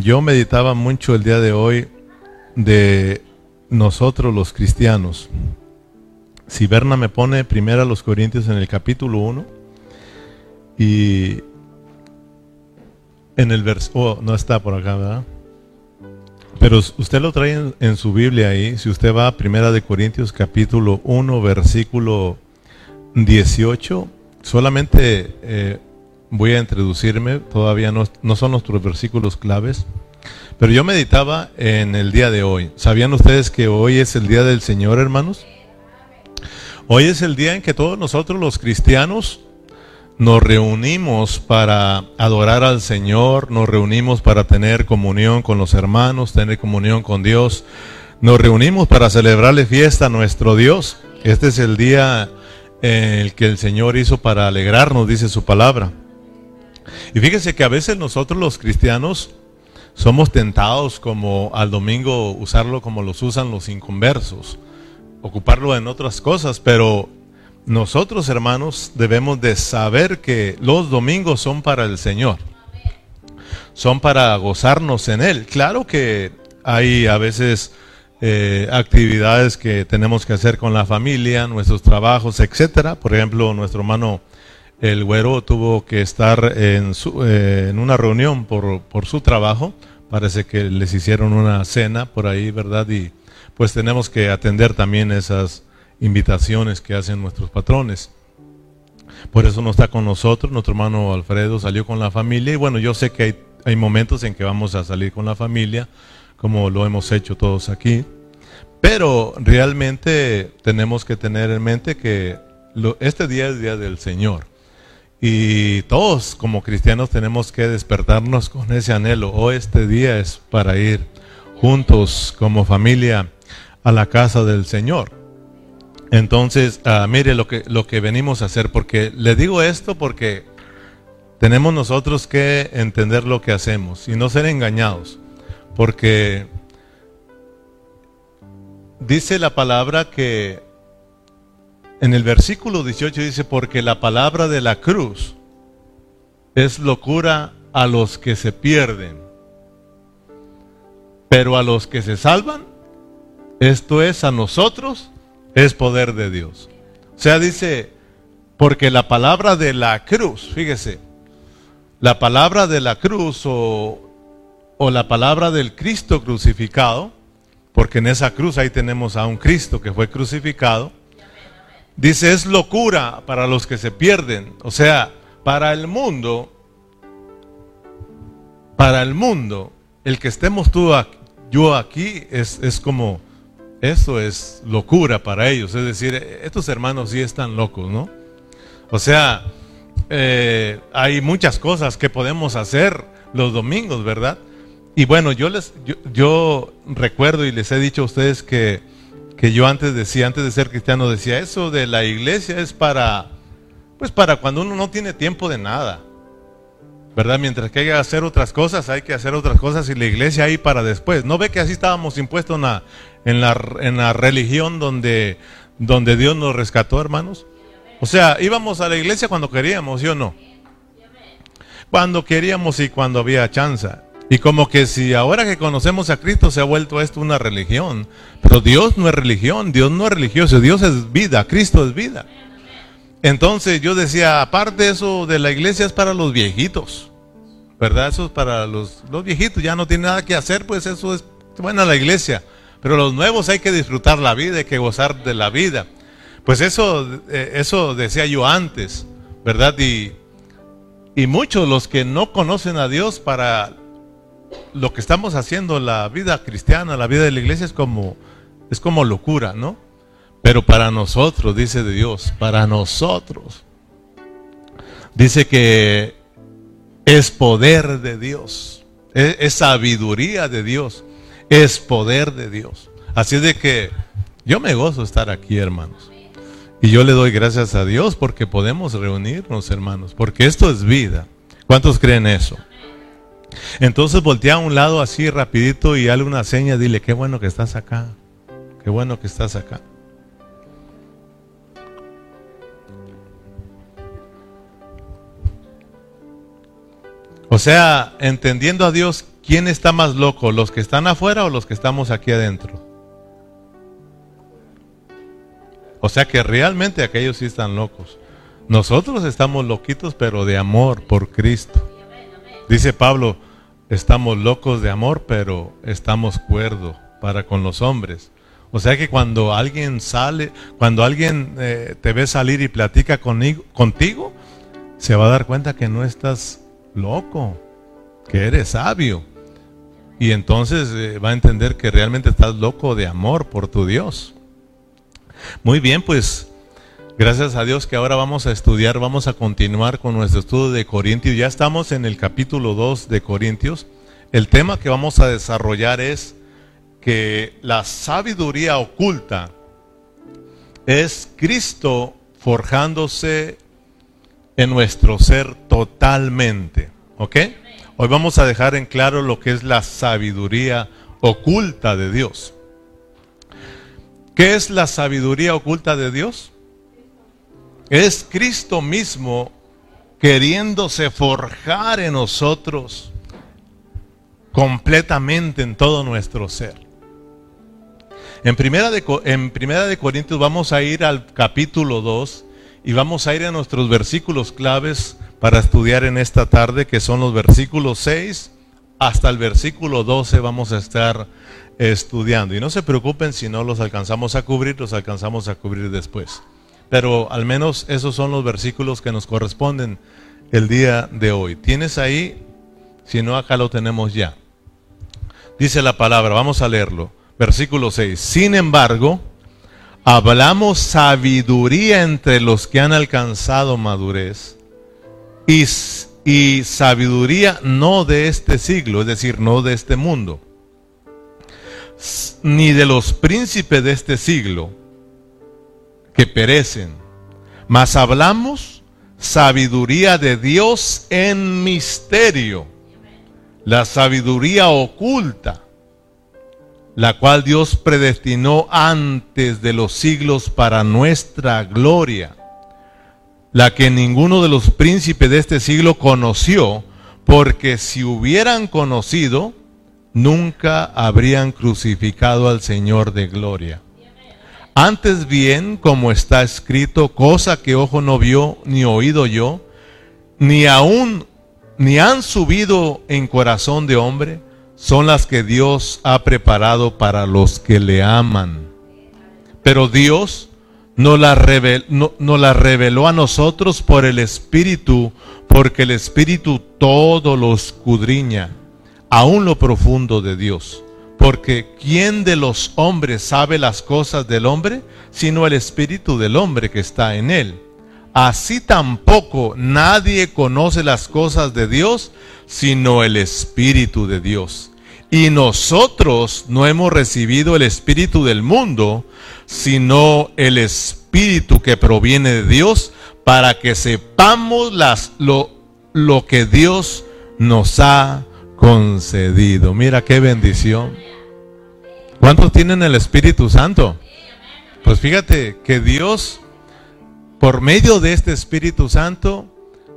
yo meditaba mucho el día de hoy de nosotros los cristianos. Si Berna me pone primero a los Corintios en el capítulo 1 y en el verso, oh, no está por acá, ¿verdad? Pero usted lo trae en, su Biblia ahí, si usted va a Primera de Corintios capítulo 1 versículo 18, solamente eh, voy a introducirme, todavía no, son nuestros versículos claves, pero yo meditaba en el día de hoy. ¿Sabían ustedes que hoy es el día del Señor, hermanos? Hoy es el día en que todos nosotros los cristianos nos reunimos para adorar al Señor, nos reunimos para tener comunión con los hermanos, tener comunión con Dios, nos reunimos para celebrarle fiesta a nuestro Dios. Este es el día en el que el Señor hizo para alegrarnos, dice su palabra. Y fíjese que a veces nosotros los cristianos somos tentados como al domingo usarlo como los usan los inconversos, ocuparlo en otras cosas, pero nosotros hermanos debemos de saber que los domingos son para el Señor, son para gozarnos en Él. Claro que hay a veces eh, actividades que tenemos que hacer con la familia, nuestros trabajos, etcétera. Por ejemplo, nuestro hermano el güero tuvo que estar en, su, eh, en una reunión por, por, su trabajo. Parece que les hicieron una cena por ahí, ¿verdad? Y pues tenemos que atender también esas invitaciones que hacen nuestros patrones. Por eso no está con nosotros. Nuestro hermano Alfredo salió con la familia. Y bueno, yo sé que hay, hay momentos en que vamos a salir con la familia, como lo hemos hecho todos aquí. Pero realmente tenemos que tener en mente que este día es día del Señor. Y todos como cristianos tenemos que despertarnos con ese anhelo. O oh, este día es para ir juntos como familia a la casa del Señor. Entonces, uh, mire lo que, lo que venimos a hacer, porque le digo esto porque tenemos nosotros que entender lo que hacemos y no ser engañados, porque dice la palabra que en el versículo 18 dice, porque la palabra de la cruz es locura a los que se pierden, pero a los que se salvan, esto es a nosotros, es poder de Dios. O sea, dice, porque la palabra de la cruz, fíjese, la palabra de la cruz o, o la palabra del Cristo crucificado, porque en esa cruz ahí tenemos a un Cristo que fue crucificado, Dice, es locura para los que se pierden. O sea, para el mundo, para el mundo, el que estemos tú, yo aquí, es, es como, eso es locura para ellos. Es decir, estos hermanos sí están locos, ¿no? O sea, eh, hay muchas cosas que podemos hacer los domingos, ¿verdad? Y bueno, yo les, yo recuerdo y les he dicho a ustedes que que yo antes decía, antes de ser cristiano, decía, eso de la iglesia es para, pues para cuando uno no tiene tiempo de nada. ¿Verdad? Mientras que hay que hacer otras cosas, hay que hacer otras cosas y la iglesia ahí para después. ¿No ve que así estábamos impuestos en la, en la, en la religión donde, donde Dios nos rescató, hermanos? O sea, íbamos a la iglesia cuando queríamos, ¿sí o no? Cuando queríamos y cuando había chance. Y como que si ahora que conocemos a Cristo se ha vuelto esto una religión. Pero Dios no es religión, Dios no es religioso, Dios es vida, Cristo es vida. Entonces yo decía, aparte eso de la iglesia es para los viejitos. ¿Verdad? Eso es para los, los viejitos, ya no tiene nada que hacer, pues eso es buena la iglesia. Pero los nuevos hay que disfrutar la vida, hay que gozar de la vida. Pues eso, eh, eso decía yo antes, ¿verdad? Y, y muchos los que no conocen a Dios para lo que estamos haciendo, la vida cristiana, la vida de la iglesia es como, es como locura, ¿no? Pero para nosotros, dice de Dios, para nosotros, dice que es poder de Dios, es, sabiduría de Dios, es poder de Dios. Así de que yo me gozo estar aquí, hermanos. Y yo le doy gracias a Dios porque podemos reunirnos, hermanos, porque esto es vida. ¿Cuántos creen eso? Entonces voltea a un lado así rapidito y dale una seña, dile, qué bueno que estás acá, qué bueno que estás acá. O sea, entendiendo a Dios, ¿quién está más loco? ¿Los que están afuera o los que estamos aquí adentro? O sea que realmente aquellos sí están locos. Nosotros estamos loquitos, pero de amor por Cristo. Dice Pablo, estamos locos de amor, pero estamos cuerdos para con los hombres. O sea que cuando alguien sale, cuando alguien eh, te ve salir y platica contigo, se va a dar cuenta que no estás loco, que eres sabio. Y entonces eh, va a entender que realmente estás loco de amor por tu Dios. Muy bien, pues gracias a Dios que ahora vamos a estudiar, vamos a continuar con nuestro estudio de Corintios. Ya estamos en el capítulo 2 de Corintios. El tema que vamos a desarrollar es que la sabiduría oculta es Cristo forjándose en nuestro ser totalmente. ¿Ok? Hoy vamos a dejar en claro lo que es la sabiduría oculta de Dios. ¿Qué es la sabiduría oculta de Dios? Es Cristo mismo queriéndose forjar en nosotros completamente en todo nuestro ser. En primera, de, en primera de Corintios vamos a ir al capítulo 2 y vamos a ir a nuestros versículos claves para estudiar en esta tarde, que son los versículos 6 hasta el versículo 12 vamos a estar estudiando. Y no se preocupen si no los alcanzamos a cubrir, los alcanzamos a cubrir después. Pero al menos esos son los versículos que nos corresponden el día de hoy. ¿Tienes ahí? Si no, acá lo tenemos ya. Dice la palabra, vamos a leerlo. Versículo 6. Sin embargo, hablamos sabiduría entre los que han alcanzado madurez y, y, sabiduría no de este siglo, es decir, no de este mundo, ni de los príncipes de este siglo que perecen, mas hablamos sabiduría de Dios en misterio, la sabiduría oculta la cual Dios predestinó antes de los siglos para nuestra gloria, la que ninguno de los príncipes de este siglo conoció, porque si hubieran conocido, nunca habrían crucificado al Señor de gloria. Antes bien, como está escrito, cosa que ojo no vio, ni oído yo, ni aún, ni han subido en corazón de hombre, son las que Dios ha preparado para los que le aman. Pero Dios nos la, reveló a nosotros por el Espíritu, porque el Espíritu todo lo escudriña, aún lo profundo de Dios. Porque ¿quién de los hombres sabe las cosas del hombre, sino el Espíritu del hombre que está en él? Así tampoco nadie conoce las cosas de Dios, sino el Espíritu de Dios. Y nosotros no hemos recibido el Espíritu del mundo, sino el Espíritu que proviene de Dios, para que sepamos las, lo, lo que Dios nos ha concedido. Mira qué bendición. ¿Cuántos tienen el Espíritu Santo? Pues fíjate que Dios, por medio de este Espíritu Santo,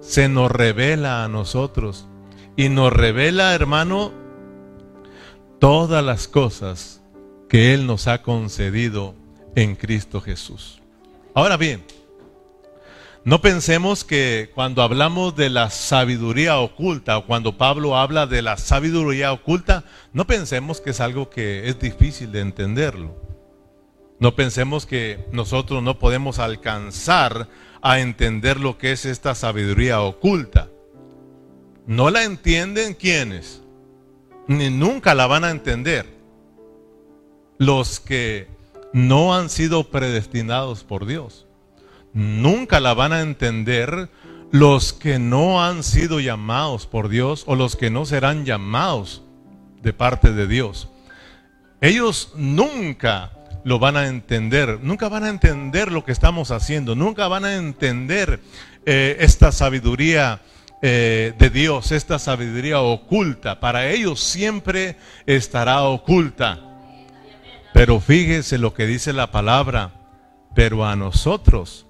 se nos revela a nosotros. Y nos revela, hermano, todas las cosas que Él nos ha concedido en Cristo Jesús. Ahora bien, no pensemos que cuando hablamos de la sabiduría oculta o cuando Pablo habla de la sabiduría oculta, no pensemos que es algo que es difícil de entenderlo. No pensemos que nosotros no podemos alcanzar a entender lo que es esta sabiduría oculta. ¿No la entienden quiénes? ni nunca la van a entender los que no han sido predestinados por Dios. Nunca la van a entender los que no han sido llamados por Dios o los que no serán llamados de parte de Dios. Ellos nunca lo van a entender, nunca van a entender lo que estamos haciendo, nunca van a entender eh, esta sabiduría eh, de Dios, esta sabiduría oculta, para ellos siempre estará oculta. Pero fíjese lo que dice la palabra, pero a nosotros,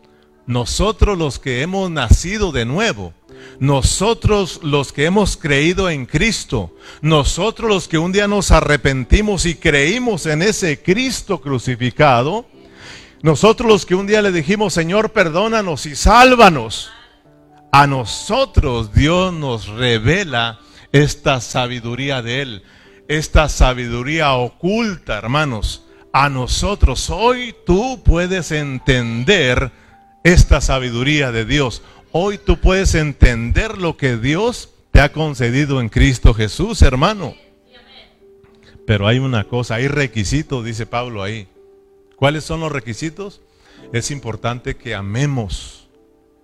nosotros los que hemos nacido de nuevo, nosotros los que hemos creído en Cristo, nosotros los que un día nos arrepentimos y creímos en ese Cristo crucificado, nosotros los que un día le dijimos, Señor, perdónanos y sálvanos, a nosotros Dios nos revela esta sabiduría de Él, esta sabiduría oculta, hermanos. A nosotros hoy tú puedes entender esta sabiduría de Dios. Hoy tú puedes entender lo que Dios te ha concedido en Cristo Jesús, hermano. Pero hay una cosa, hay requisitos, dice Pablo ahí. ¿Cuáles son los requisitos? Es importante que amemos.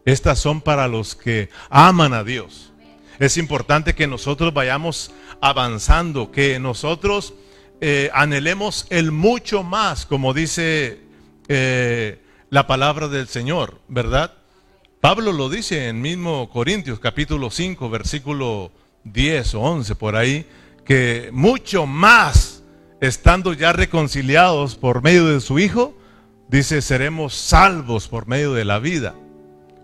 Estas son para los que aman a Dios. Es importante que nosotros vayamos avanzando, que nosotros eh, anhelemos el mucho más, como dice eh, la palabra del Señor, ¿verdad? Pablo lo dice en mismo Corintios capítulo 5, versículo 10 o 11 por ahí, que mucho más estando ya reconciliados por medio de su Hijo, dice, seremos salvos por medio de la vida.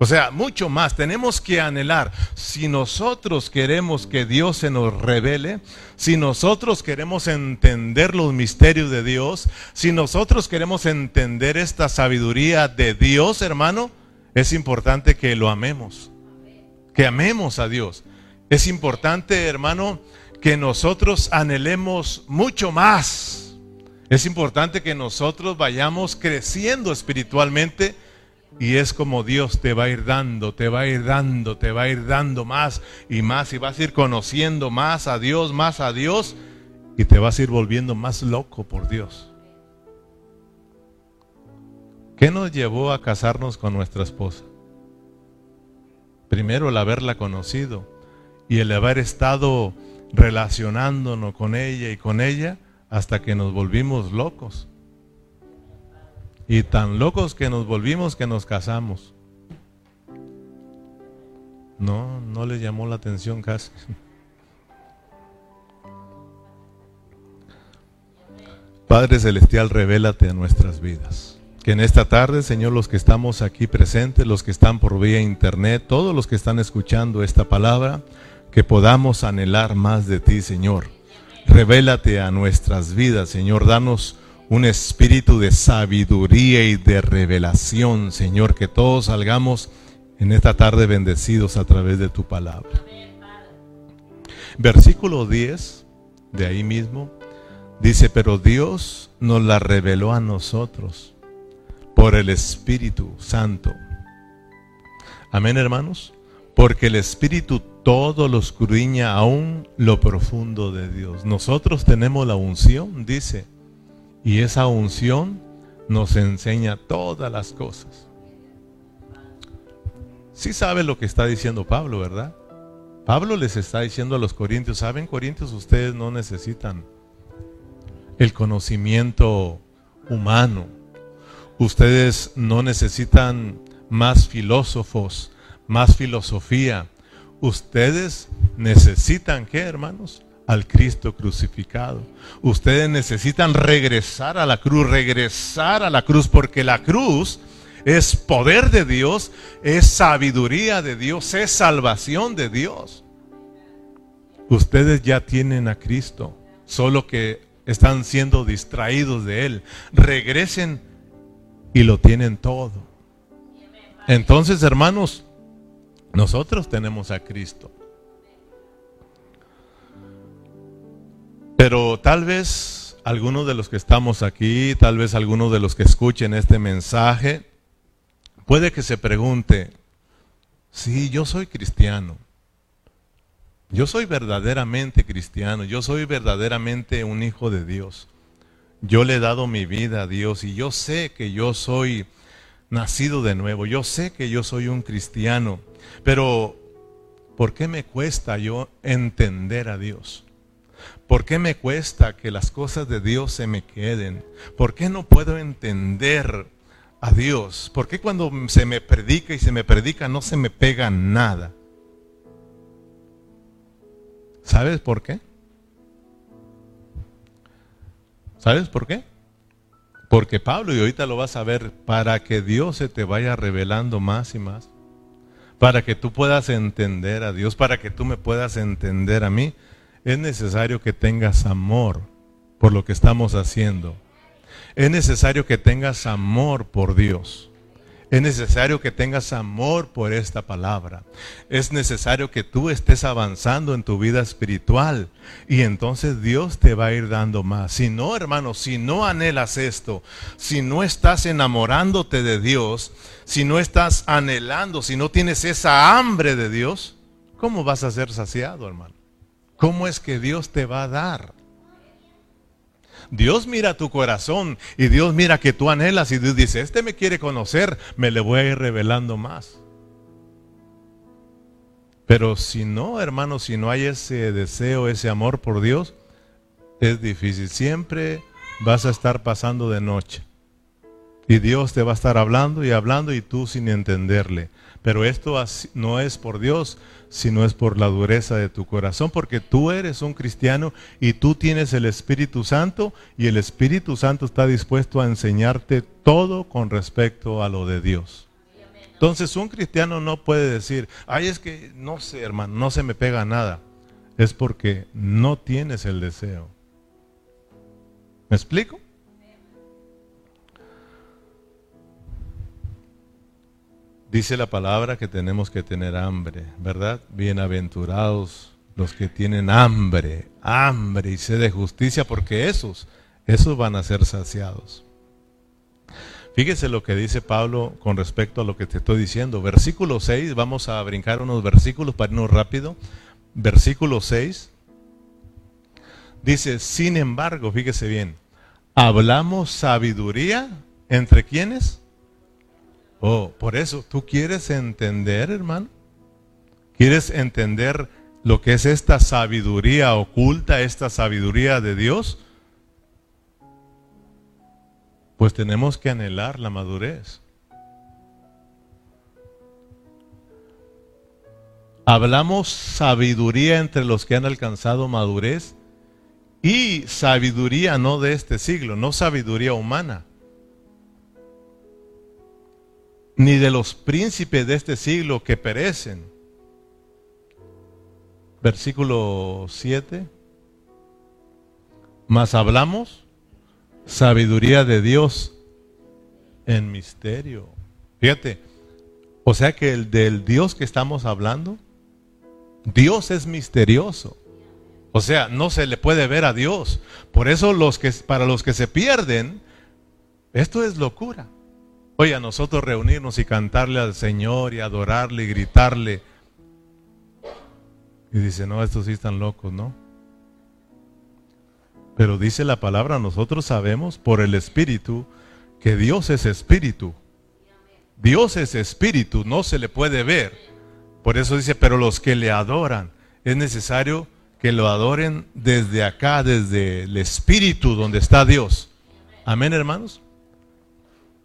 O sea, mucho más tenemos que anhelar. Si nosotros queremos que Dios se nos revele, si nosotros queremos entender los misterios de Dios, si nosotros queremos entender esta sabiduría de Dios, hermano, es importante que lo amemos. Que amemos a Dios. Es importante, hermano, que nosotros anhelemos mucho más. Es importante que nosotros vayamos creciendo espiritualmente y es como Dios te va a ir dando, te va a ir dando, te va a ir dando más y más y vas a ir conociendo más a Dios, más a Dios y te vas a ir volviendo más loco por Dios. ¿Qué nos llevó a casarnos con nuestra esposa? Primero el haberla conocido y el haber estado relacionándonos con ella y con ella hasta que nos volvimos locos. Y tan locos que nos volvimos que nos casamos. No, no le llamó la atención casi. Padre Celestial, revélate a nuestras vidas. Que en esta tarde, Señor, los que estamos aquí presentes, los que están por vía internet, todos los que están escuchando esta palabra, que podamos anhelar más de ti, Señor. Revélate a nuestras vidas, Señor. Danos un espíritu de sabiduría y de revelación, Señor. Que todos salgamos en esta tarde bendecidos a través de tu palabra. Versículo 10, de ahí mismo, dice, pero Dios nos la reveló a nosotros por el Espíritu Santo. Amén, hermanos. Porque el Espíritu todo lo escudriña aún lo profundo de Dios. Nosotros tenemos la unción, dice, y esa unción nos enseña todas las cosas. Sí sabe lo que está diciendo Pablo, ¿verdad? Pablo les está diciendo a los corintios, ¿saben corintios? Ustedes no necesitan el conocimiento humano. Ustedes no necesitan más filósofos, más filosofía Ustedes necesitan, ¿qué hermanos? Al Cristo crucificado. Ustedes necesitan regresar a la cruz, regresar a la cruz, porque la cruz es poder de Dios, es sabiduría de Dios, es salvación de Dios. Ustedes ya tienen a Cristo, solo que están siendo distraídos de Él. Regresen y lo tienen todo. Entonces, hermanos, nosotros tenemos a Cristo. Pero tal vez algunos de los que estamos aquí, tal vez algunos de los que escuchen este mensaje, puede que se pregunte, sí, yo soy cristiano. Yo soy verdaderamente cristiano, yo soy verdaderamente un hijo de Dios. Yo le he dado mi vida a Dios y yo sé que yo soy nacido de nuevo, yo sé que yo soy un cristiano. Pero, ¿por qué me cuesta yo entender a Dios? ¿Por qué me cuesta que las cosas de Dios se me queden? ¿Por qué no puedo entender a Dios? ¿Por qué cuando se me predica y se me predica no se me pega nada? ¿Sabes por qué? ¿Sabes por qué? Porque Pablo, y ahorita lo vas a ver, para que Dios se te vaya revelando más y más para que tú puedas entender a Dios, para que tú me puedas entender a mí, es necesario que tengas amor por lo que estamos haciendo. Es necesario que tengas amor por Dios. Es necesario que tengas amor por esta palabra. Es necesario que tú estés avanzando en tu vida espiritual y entonces Dios te va a ir dando más. Si no, hermano, si no anhelas esto, si no estás enamorándote de Dios, si no estás anhelando, si no tienes esa hambre de Dios, ¿cómo vas a ser saciado, hermano? ¿Cómo es que Dios te va a dar? Dios mira tu corazón y Dios mira que tú anhelas y Dios dice, este me quiere conocer, me le voy a ir revelando más. Pero si no, hermano, si no hay ese deseo, ese amor por Dios, es difícil. Siempre vas a estar pasando de noche. Y Dios te va a estar hablando y hablando y tú sin entenderle. Pero esto no es por Dios, sino es por la dureza de tu corazón, porque tú eres un cristiano y tú tienes el Espíritu Santo y el Espíritu Santo está dispuesto a enseñarte todo con respecto a lo de Dios. Entonces un cristiano no puede decir, ay es que no sé hermano, no se me pega nada. Es porque no tienes el deseo. ¿Me explico? Dice la palabra que tenemos que tener hambre, ¿verdad? Bienaventurados los que tienen hambre, hambre y sed de justicia, porque esos, esos van a ser saciados. Fíjese lo que dice Pablo con respecto a lo que te estoy diciendo. Versículo 6, vamos a brincar unos versículos para irnos rápido. Versículo 6 dice, sin embargo, fíjese bien, hablamos sabiduría entre quienes Oh, por eso, ¿tú quieres entender, hermano? ¿Quieres entender lo que es esta sabiduría oculta, esta sabiduría de Dios? Pues tenemos que anhelar la madurez. Hablamos sabiduría entre los que han alcanzado madurez y sabiduría no de este siglo, no sabiduría humana. Ni de los príncipes de este siglo que perecen. Versículo 7. Mas hablamos sabiduría de Dios en misterio. Fíjate, o sea que el del Dios que estamos hablando, Dios es misterioso. O sea, no se le puede ver a Dios. Por eso los que para los que se pierden, esto es locura. Oye, a nosotros reunirnos y cantarle al Señor y adorarle y gritarle. Y dice, no, estos sí están locos, ¿no? Pero dice la palabra, nosotros sabemos por el Espíritu que Dios es Espíritu. Dios es Espíritu, no se le puede ver. Por eso dice, pero los que le adoran, es necesario que lo adoren desde acá, desde el Espíritu donde está Dios. Amén, hermanos.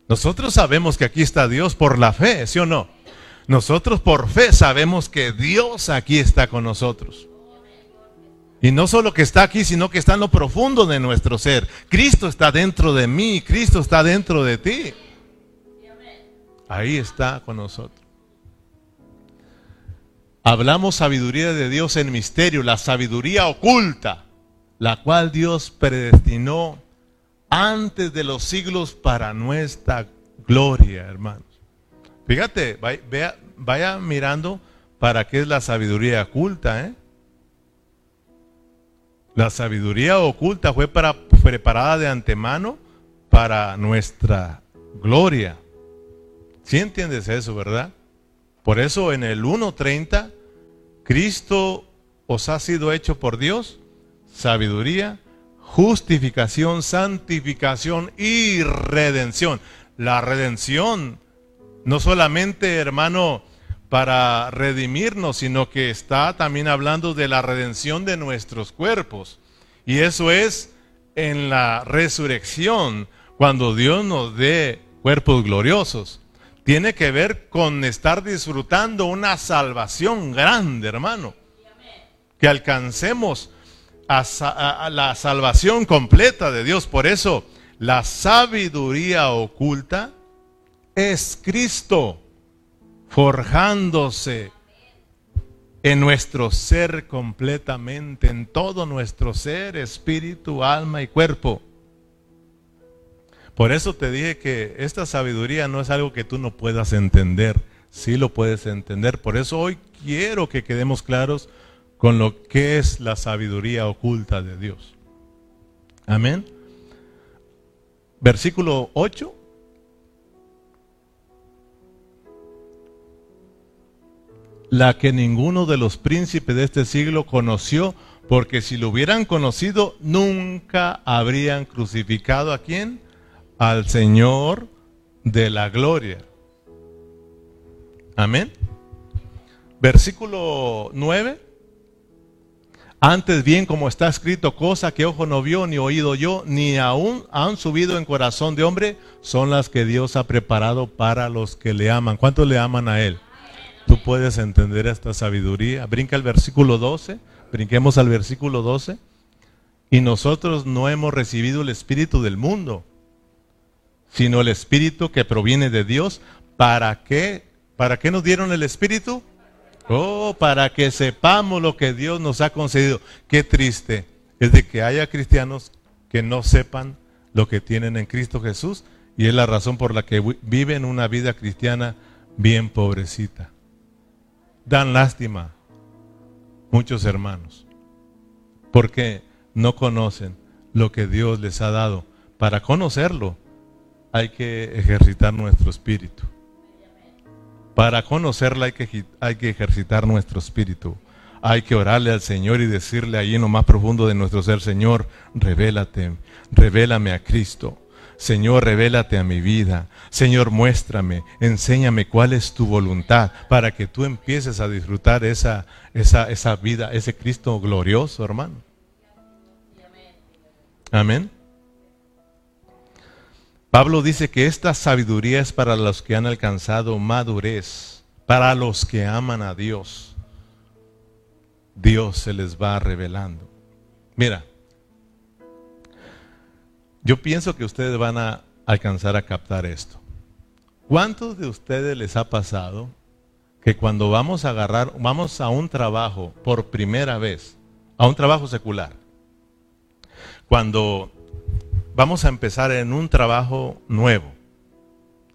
Nosotros sabemos que aquí está Dios por la fe, ¿sí o no? Nosotros por fe sabemos que Dios aquí está con nosotros. Y no solo que está aquí, sino que está en lo profundo de nuestro ser. Cristo está dentro de mí, Cristo está dentro de ti. Ahí está con nosotros. Hablamos sabiduría de Dios en misterio, la sabiduría oculta, la cual Dios predestinó antes de los siglos para nuestra gloria, hermanos. Fíjate, vaya, vaya mirando para qué es la sabiduría oculta, ¿eh? La sabiduría oculta fue para, preparada de antemano para nuestra gloria. ¿Sí entiendes eso, verdad? Por eso en el 1.30, Cristo os ha sido hecho por Dios sabiduría, justificación, santificación y redención. La redención, no solamente, hermano, para redimirnos, sino que está también hablando de la redención de nuestros cuerpos. Y eso es en la resurrección, cuando Dios nos dé cuerpos gloriosos. Tiene que ver con estar disfrutando una salvación grande, hermano. Que alcancemos a, la salvación completa de Dios. Por eso, la sabiduría oculta es Cristo. forjándose en nuestro ser completamente, en todo nuestro ser, espíritu, alma y cuerpo. Por eso te dije que esta sabiduría no es algo que tú no puedas entender, sí lo puedes entender. Por eso hoy quiero que quedemos claros con lo que es la sabiduría oculta de Dios. Amén. Versículo 8. La que ninguno de los príncipes de este siglo conoció, porque si lo hubieran conocido, nunca habrían crucificado a quién? al Señor de la gloria. Amén. Versículo 9. Antes bien, como está escrito, cosa que ojo no vio, ni oído yo, ni aún han subido en corazón de hombre, son las que Dios ha preparado para los que le aman. ¿Cuántos le aman a Él? Tú puedes entender esta sabiduría. Brinca el versículo 12, brinquemos al versículo 12. Y nosotros no hemos recibido el Espíritu del mundo, sino el Espíritu que proviene de Dios. ¿Para qué? ¿Para qué nos dieron el Espíritu? Oh, para que sepamos lo que Dios nos ha concedido. Qué triste es de que haya cristianos que no sepan lo que tienen en Cristo Jesús y es la razón por la que viven una vida cristiana bien pobrecita. Dan lástima muchos hermanos porque no conocen lo que Dios les ha dado. Para conocerlo hay que ejercitar nuestro espíritu. Para conocerla hay que, hay que ejercitar nuestro espíritu. Hay que orarle al Señor y decirle ahí en lo más profundo de nuestro ser, Señor, revélate, revélame a Cristo. Señor, revélate a mi vida. Señor, muéstrame, enséñame cuál es tu voluntad para que tú empieces a disfrutar esa, esa, esa vida, ese Cristo glorioso, hermano. Amén. Pablo dice que esta sabiduría es para los que han alcanzado madurez, para los que aman a Dios. Dios se les va revelando. Mira, yo pienso que ustedes van a alcanzar a captar esto. ¿Cuántos de ustedes les ha pasado que cuando vamos a agarrar, vamos a un trabajo por primera vez, a un trabajo secular, cuando vamos a empezar en un trabajo nuevo.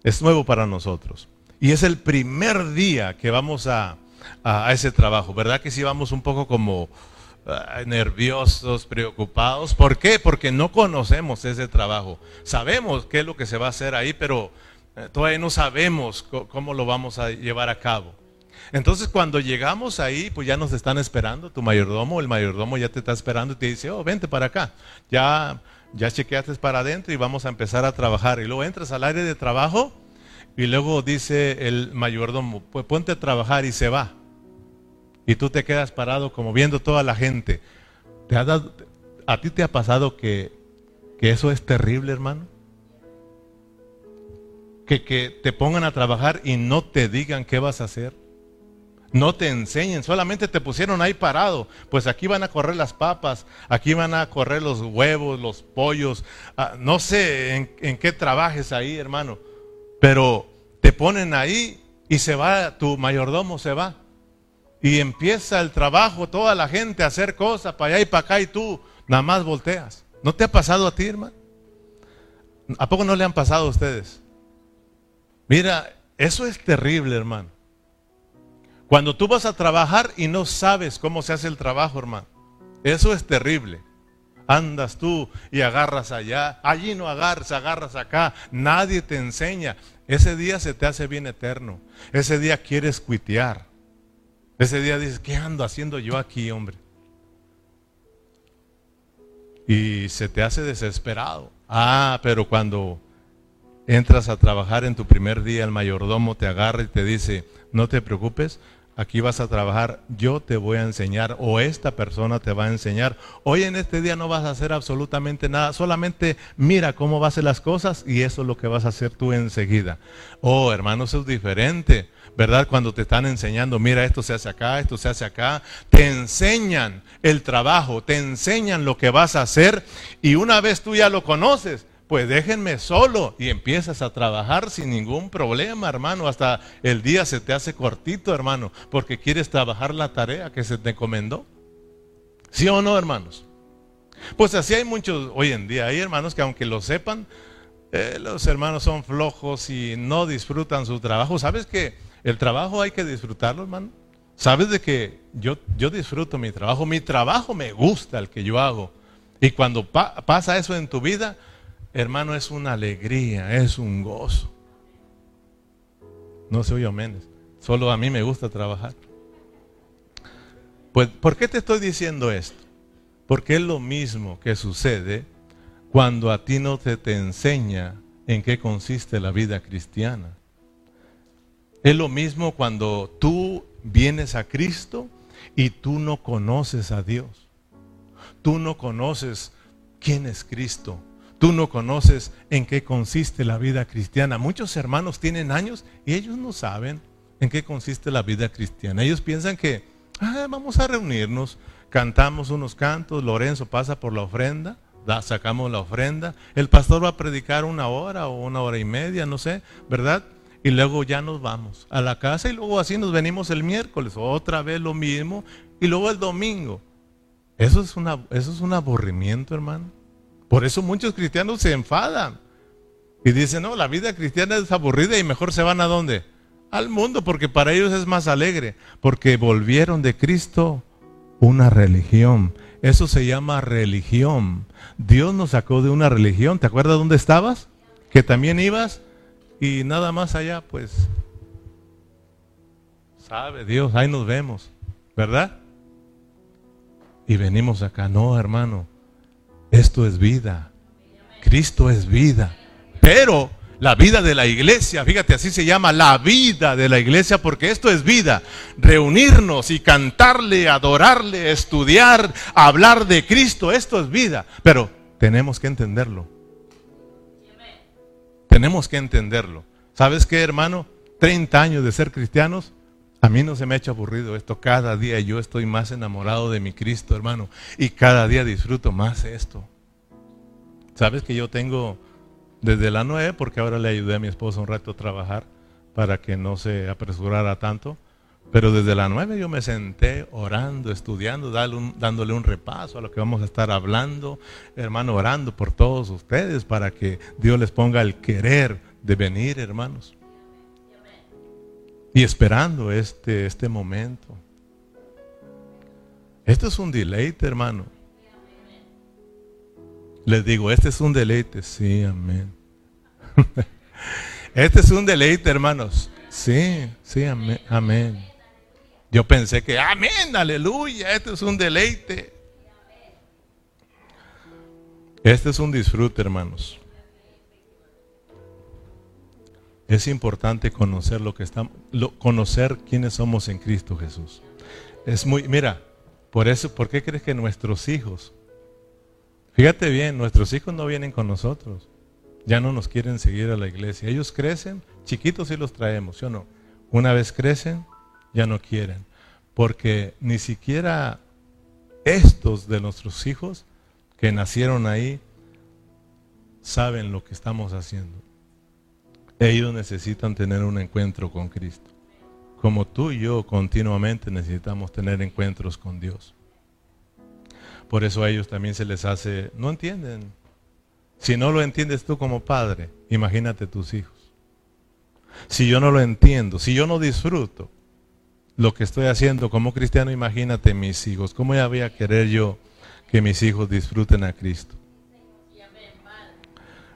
Es nuevo para nosotros. Y es el primer día que vamos a, ese trabajo. ¿Verdad que sí vamos un poco como ah, nerviosos, preocupados? ¿Por qué? Porque no conocemos ese trabajo. Sabemos qué es lo que se va a hacer ahí, pero eh, todavía no sabemos cómo lo vamos a llevar a cabo. Entonces cuando llegamos ahí, pues ya nos están esperando, tu mayordomo, el mayordomo ya te está esperando y te dice, oh, vente para acá. Ya ya chequeaste para adentro y vamos a empezar a trabajar. Y luego entras al área de trabajo y luego dice el mayordomo, pues ponte a trabajar y se va. Y tú te quedas parado como viendo toda la gente. ¿Te ha dado, ¿A ti te ha pasado que, que eso es terrible, hermano? Que, que te pongan a trabajar y no te digan qué vas a hacer no te enseñen, solamente te pusieron ahí parado. Pues aquí van a correr las papas, aquí van a correr los huevos, los pollos. Ah, no sé en, en, qué trabajes ahí, hermano, pero te ponen ahí y se va, tu mayordomo se va. Y empieza el trabajo, toda la gente a hacer cosas para allá y para acá y tú nada más volteas. ¿No te ha pasado a ti, hermano? ¿A poco no le han pasado a ustedes? Mira, eso es terrible, hermano. Cuando tú vas a trabajar y no sabes cómo se hace el trabajo, hermano. Eso es terrible. Andas tú y agarras allá, allí no agarras, agarras acá, nadie te enseña. Ese día se te hace bien eterno. Ese día quieres cuitear. Ese día dices, ¿qué ando haciendo yo aquí, hombre? Y se te hace desesperado. Ah, pero cuando entras a trabajar en tu primer día, el mayordomo te agarra y te dice, no te preocupes, aquí vas a trabajar, yo te voy a enseñar o esta persona te va a enseñar. Hoy en este día no vas a hacer absolutamente nada, solamente mira cómo vas a hacer las cosas y eso es lo que vas a hacer tú enseguida. Oh, hermano, eso es diferente, ¿verdad? Cuando te están enseñando, mira, esto se hace acá, esto se hace acá, te enseñan el trabajo, te enseñan lo que vas a hacer y una vez tú ya lo conoces, pues déjenme solo y empiezas a trabajar sin ningún problema, hermano. Hasta el día se te hace cortito, hermano, porque quieres trabajar la tarea que se te encomendó. ¿Sí o no, hermanos? Pues así hay muchos hoy en día. Hay hermanos que aunque lo sepan, eh, los hermanos son flojos y no disfrutan su trabajo. ¿Sabes que el trabajo hay que disfrutarlo, hermano? ¿Sabes de que yo, yo disfruto mi trabajo? Mi trabajo me gusta el que yo hago. Y cuando pasa eso en tu vida, hermano, es una alegría, es un gozo. No se oye menos. Solo a mí me gusta trabajar. Pues, ¿por qué te estoy diciendo esto? Porque es lo mismo que sucede cuando a ti no te, te enseña en qué consiste la vida cristiana. Es lo mismo cuando tú vienes a Cristo y tú no conoces a Dios. Tú no conoces quién es Cristo. Tú no conoces en qué consiste la vida cristiana. Muchos hermanos tienen años y ellos no saben en qué consiste la vida cristiana. Ellos piensan que ah, vamos a reunirnos, cantamos unos cantos, Lorenzo pasa por la ofrenda, sacamos la ofrenda, el pastor va a predicar una hora o una hora y media, no sé, ¿verdad? y luego ya nos vamos a la casa y luego así nos venimos el miércoles, otra vez lo mismo y luego el domingo. Eso es, una, eso es un aburrimiento, hermano. Por eso muchos cristianos se enfadan y dicen, no, la vida cristiana es aburrida y mejor se van a dónde? Al mundo, porque para ellos es más alegre, porque volvieron de Cristo una religión. Eso se llama religión. Dios nos sacó de una religión. ¿Te acuerdas dónde estabas? Que también ibas y nada más allá, pues, sabe Dios, ahí nos vemos, ¿verdad? Y venimos acá, no, hermano, esto es vida, Cristo es vida, pero la vida de la iglesia, fíjate, así se llama la vida de la iglesia, porque esto es vida. Reunirnos y cantarle, adorarle, estudiar, hablar de Cristo, esto es vida. Pero tenemos que entenderlo. Tenemos que entenderlo. ¿Sabes qué, hermano? 30 años de ser cristianos, a mí no se me ha hecho aburrido esto. Cada día yo estoy más enamorado de mi Cristo, hermano. Y cada día disfruto más esto. ¿Sabes que yo tengo desde la 9, porque ahora le ayudé a mi esposa un rato a trabajar para que no se apresurara tanto? Pero desde la 9 yo me senté orando, estudiando, dándole un repaso a lo que vamos a estar hablando, hermano, orando por todos ustedes para que Dios les ponga el querer de venir, hermanos. Y esperando este, este momento. Esto es un deleite, hermano. Les digo, este es un deleite. Sí, amén. Este es un deleite, hermanos. Sí, sí, amén. amén. Yo pensé que, amén, aleluya, este es un deleite. Este es un disfrute, hermanos. Es importante conocer lo que estamos, conocer quiénes somos en Cristo Jesús. Es muy, mira, por eso, ¿por qué crees que nuestros hijos, fíjate bien, nuestros hijos no vienen con nosotros, ya no nos quieren seguir a la iglesia. Ellos crecen, chiquitos y los traemos, ¿sí o no? Una vez crecen, ya no quieren. Porque ni siquiera estos de nuestros hijos que nacieron ahí saben lo que estamos haciendo. Ellos necesitan tener un encuentro con Cristo. Como tú y yo continuamente necesitamos tener encuentros con Dios. Por eso a ellos también se les hace, no entienden. Si no lo entiendes tú como padre, imagínate tus hijos. Si yo no lo entiendo, si yo no disfruto, lo que estoy haciendo como cristiano, imagínate mis hijos. ¿Cómo ya voy a querer yo que mis hijos disfruten a Cristo?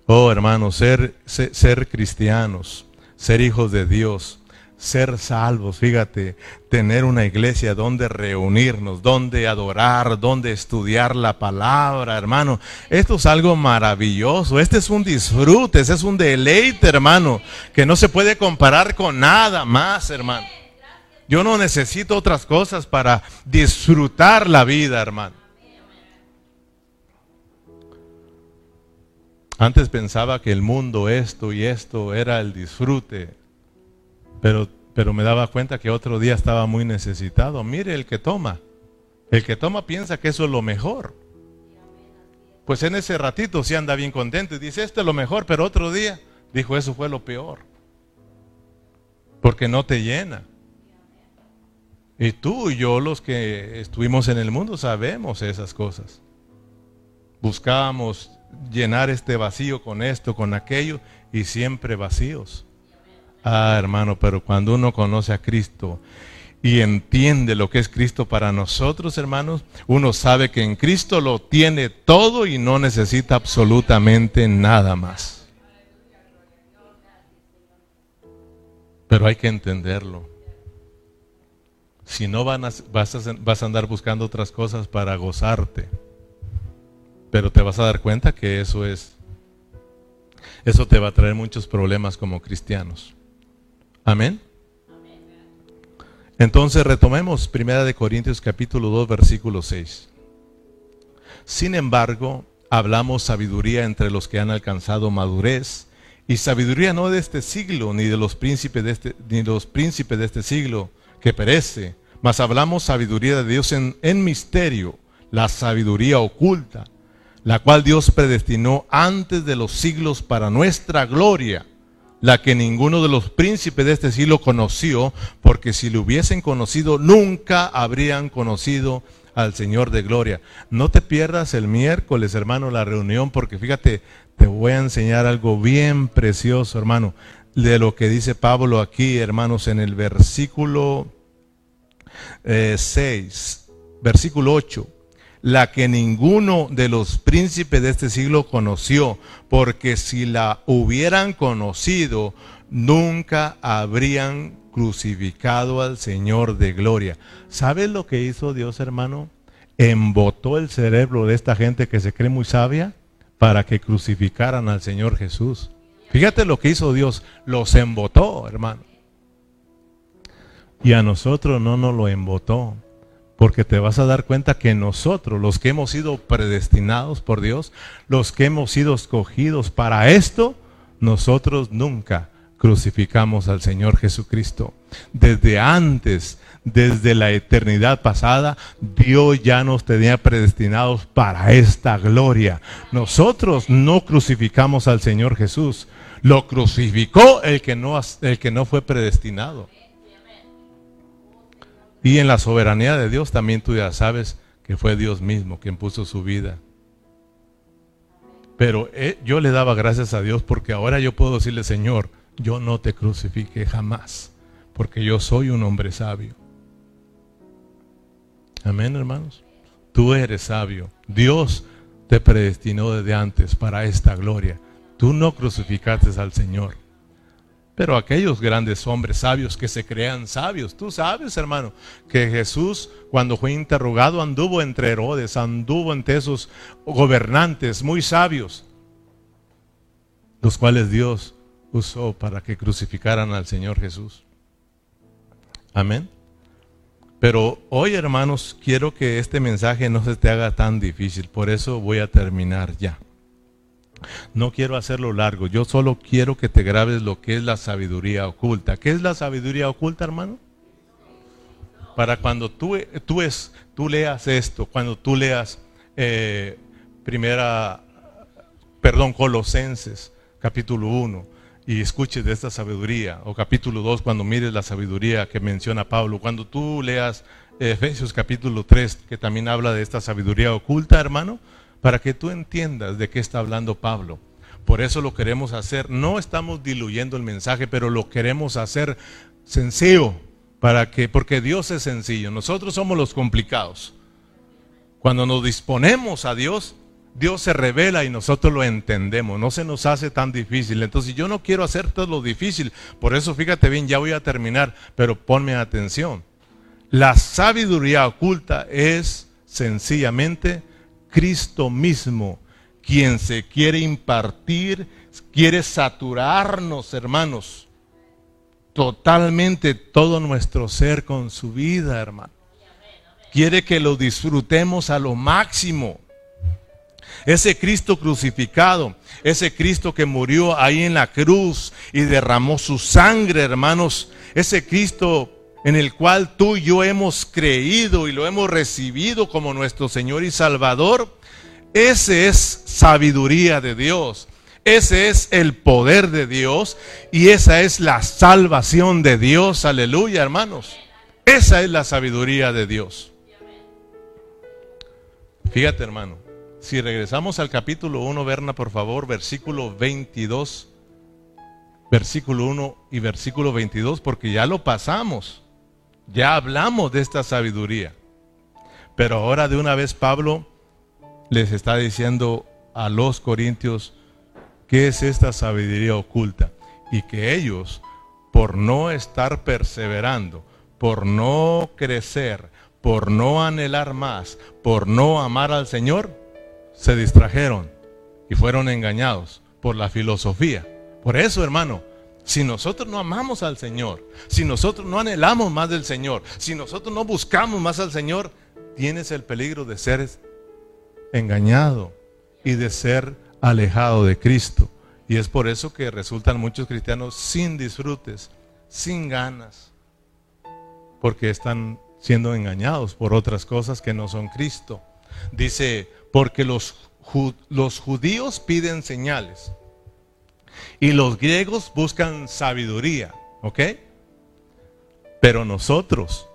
Oh, hermanos, ser, ser, cristianos, ser hijos de Dios, ser salvos, fíjate, tener una iglesia donde reunirnos, donde adorar, donde estudiar la palabra, hermano. Esto es algo maravilloso, este es un disfrute, este es un deleite, hermano, que no se puede comparar con nada más, hermano. Yo no necesito otras cosas para disfrutar la vida, hermano. Antes pensaba que el mundo, esto y esto, era el disfrute, pero, pero me daba cuenta que otro día estaba muy necesitado. Mire el que toma. El que toma piensa que eso es lo mejor. pues en ese ratito sí anda bien contento y dice, esto es lo mejor, pero otro día dijo, eso fue lo peor. Porque no te llena. Y tú y yo, los que estuvimos en el mundo, sabemos esas cosas. Buscábamos llenar este vacío con esto, con aquello, y siempre vacíos. Ah, hermano, pero cuando uno conoce a Cristo y entiende lo que es Cristo para nosotros, hermanos, uno sabe que en Cristo lo tiene todo y no necesita absolutamente nada más. Pero hay que entenderlo. Si no vas, a, vas a andar buscando otras cosas para gozarte, pero te vas a dar cuenta que eso es, eso te va a traer muchos problemas como cristianos. Amén. Entonces retomemos 1 Corintios capítulo 2 versículo 6. Sin embargo, hablamos sabiduría entre los que han alcanzado madurez, y sabiduría no de este siglo, ni de los príncipes de este, ni los príncipes de este siglo, que perece, mas hablamos sabiduría de Dios en misterio, la sabiduría oculta, la cual Dios predestinó antes de los siglos para nuestra gloria, la que ninguno de los príncipes de este siglo conoció, porque si lo hubiesen conocido, nunca habrían conocido al Señor de gloria. No te pierdas el miércoles, hermano, la reunión, porque fíjate, te voy a enseñar algo bien precioso, hermano, de lo que dice Pablo aquí, hermanos, en el versículo 6, eh, versículo 8, la que ninguno de los príncipes de este siglo conoció, porque si la hubieran conocido, nunca habrían crucificado al Señor de gloria. ¿Sabes lo que hizo Dios, hermano? Embotó el cerebro de esta gente que se cree muy sabia para que crucificaran al Señor Jesús. Fíjate lo que hizo Dios, los embotó, hermano. Y a nosotros no nos lo embotó. Porque te vas a dar cuenta que nosotros, los que hemos sido predestinados por Dios, los que hemos sido escogidos para esto, nosotros nunca crucificamos al Señor Jesucristo. Desde antes, desde la eternidad pasada, Dios ya nos tenía predestinados para esta gloria. Nosotros no crucificamos al Señor Jesús, lo crucificó el que no, el que no fue predestinado. Y en la soberanía de Dios también tú ya sabes que fue Dios mismo quien puso su vida. Pero eh, yo le daba gracias a Dios porque ahora yo puedo decirle, Señor, yo no te crucifique jamás, porque yo soy un hombre sabio. Amén, hermanos. Tú eres sabio. Dios te predestinó desde antes para esta gloria. Tú no crucificaste al Señor. Pero aquellos grandes hombres sabios que se crean sabios, tú sabes, hermano, que Jesús cuando fue interrogado anduvo entre Herodes, anduvo entre esos gobernantes muy sabios, los cuales Dios usó para que crucificaran al Señor Jesús. Amén. Pero hoy, hermanos, quiero que este mensaje no se te haga tan difícil, por eso voy a terminar ya. No quiero hacerlo largo, yo solo quiero que te grabes lo que es la sabiduría oculta. ¿Qué es la sabiduría oculta, hermano? Para cuando tú, tú, es, tú leas esto, cuando tú leas eh, primera, perdón, Colosenses, capítulo 1, y escuches de esta sabiduría, o capítulo 2, cuando mires la sabiduría que menciona Pablo, cuando tú leas Efesios capítulo 3, que también habla de esta sabiduría oculta, hermano, para que tú entiendas de qué está hablando Pablo. Por eso lo queremos hacer. No estamos diluyendo el mensaje, pero lo queremos hacer sencillo, para que, porque Dios es sencillo. Nosotros somos los complicados. Cuando nos disponemos a Dios, Dios se revela y nosotros lo entendemos, no se nos hace tan difícil. Entonces yo no quiero hacer todo lo difícil, por eso fíjate bien, ya voy a terminar, pero ponme atención. La sabiduría oculta es sencillamente Cristo mismo, quien se quiere impartir, quiere saturarnos, hermanos, totalmente todo nuestro ser con su vida, hermano. Quiere que lo disfrutemos a lo máximo. Ese Cristo crucificado, ese Cristo que murió ahí en la cruz y derramó su sangre, hermanos, ese Cristo en el cual tú y yo hemos creído y lo hemos recibido como nuestro Señor y Salvador, Ese es sabiduría de Dios. Ese es el poder de Dios y esa es la salvación de Dios. Aleluya, hermanos. Esa es la sabiduría de Dios. Fíjate, hermano. Si regresamos al capítulo 1, Berna, por favor, versículo 22, versículo 1 y versículo 22, porque ya lo pasamos. Ya hablamos de esta sabiduría. Pero ahora de una vez Pablo les está diciendo a los corintios, ¿Qué es esta sabiduría oculta? Y que ellos, por no estar perseverando, por no crecer, por no anhelar más, por no amar al Señor, se distrajeron y fueron engañados por la filosofía. Por eso, hermano, si nosotros no amamos al Señor, si nosotros no anhelamos más del Señor, si nosotros no buscamos más al Señor, tienes el peligro de ser engañado y de ser alejado de Cristo. Y es por eso que resultan muchos cristianos sin disfrutes, sin ganas, porque están siendo engañados por otras cosas que no son Cristo. Dice, porque los, los judíos piden señales y los griegos buscan sabiduría, ¿ok? Pero nosotros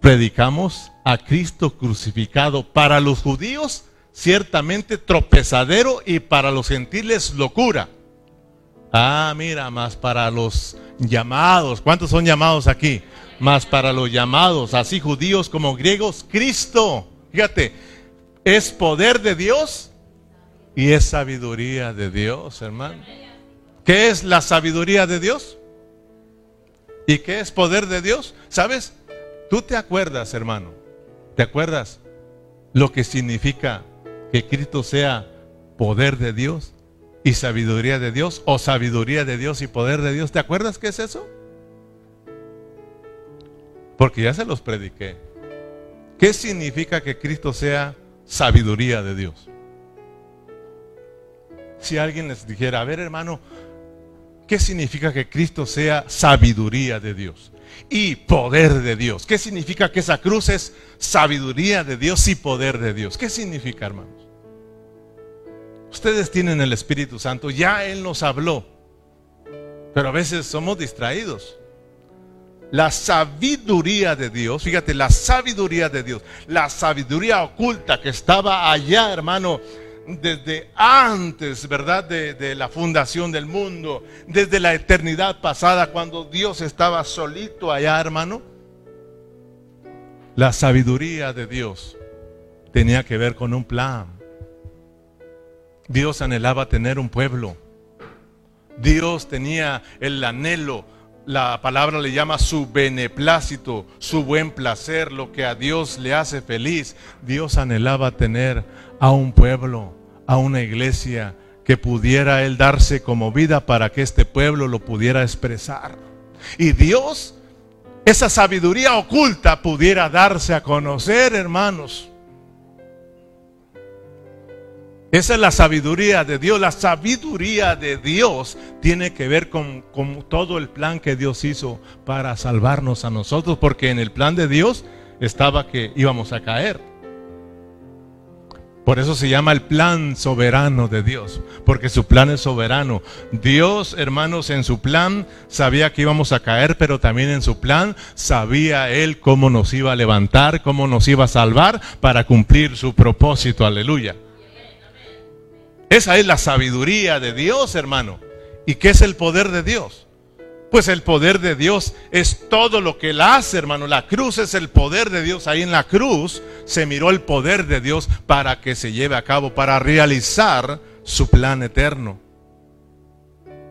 predicamos a Cristo crucificado para los judíos ciertamente tropezadero y para los gentiles locura. Ah, mira, más para los llamados. ¿Cuántos son llamados aquí? Más para los llamados, así judíos como griegos, Cristo. Fíjate, es poder de Dios y es sabiduría de Dios, hermano. ¿Qué es la sabiduría de Dios? ¿Y qué es poder de Dios? ¿Sabes? Tú te acuerdas, hermano. ¿Te acuerdas lo que significa que Cristo sea poder de Dios y sabiduría de Dios o sabiduría de Dios y poder de Dios. ¿Te acuerdas qué es eso? Porque ya se los prediqué. ¿Qué significa que Cristo sea sabiduría de Dios? Si alguien les dijera, a ver hermano, ¿qué significa que Cristo sea sabiduría de Dios? y poder de Dios. ¿Qué significa que esa cruz es sabiduría de Dios y poder de Dios? ¿Qué significa, hermanos? Ustedes tienen el Espíritu Santo, ya Él nos habló, pero a veces somos distraídos. La sabiduría de Dios, fíjate, la sabiduría de Dios, la sabiduría oculta que estaba allá, hermano, desde antes, ¿verdad? De, la fundación del mundo, desde la eternidad pasada, cuando Dios estaba solito allá, hermano. La sabiduría de Dios tenía que ver con un plan. Dios anhelaba tener un pueblo. Dios tenía el anhelo, la palabra le llama su beneplácito, su buen placer, lo que a Dios le hace feliz. Dios anhelaba tener a un pueblo a una iglesia que pudiera Él darse como vida para que este pueblo lo pudiera expresar. Y Dios, esa sabiduría oculta pudiera darse a conocer, hermanos. Esa es la sabiduría de Dios. La sabiduría de Dios tiene que ver con, con, todo el plan que Dios hizo para salvarnos a nosotros, porque en el plan de Dios estaba que íbamos a caer. Por eso se llama el plan soberano de Dios, porque su plan es soberano. Dios, hermanos, en su plan sabía que íbamos a caer, pero también en su plan sabía Él cómo nos iba a levantar, cómo nos iba a salvar para cumplir su propósito. Aleluya. Esa es la sabiduría de Dios, hermano. ¿Y qué es el poder de Dios? Pues el poder de Dios es todo lo que Él hace, hermano. La cruz es el poder de Dios. Ahí en la cruz se miró el poder de Dios para que se lleve a cabo, para realizar su plan eterno.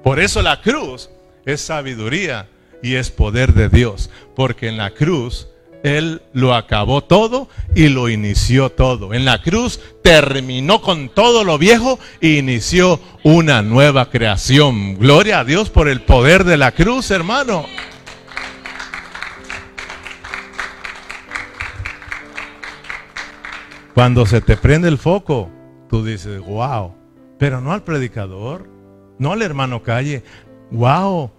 Por eso la cruz es sabiduría y es poder de Dios. Porque en la cruz él lo acabó todo y lo inició todo. En la cruz terminó con todo lo viejo e inició una nueva creación. Gloria a Dios por el poder de la cruz, hermano. Cuando se te prende el foco, tú dices, wow, pero no al predicador, no al hermano calle, wow,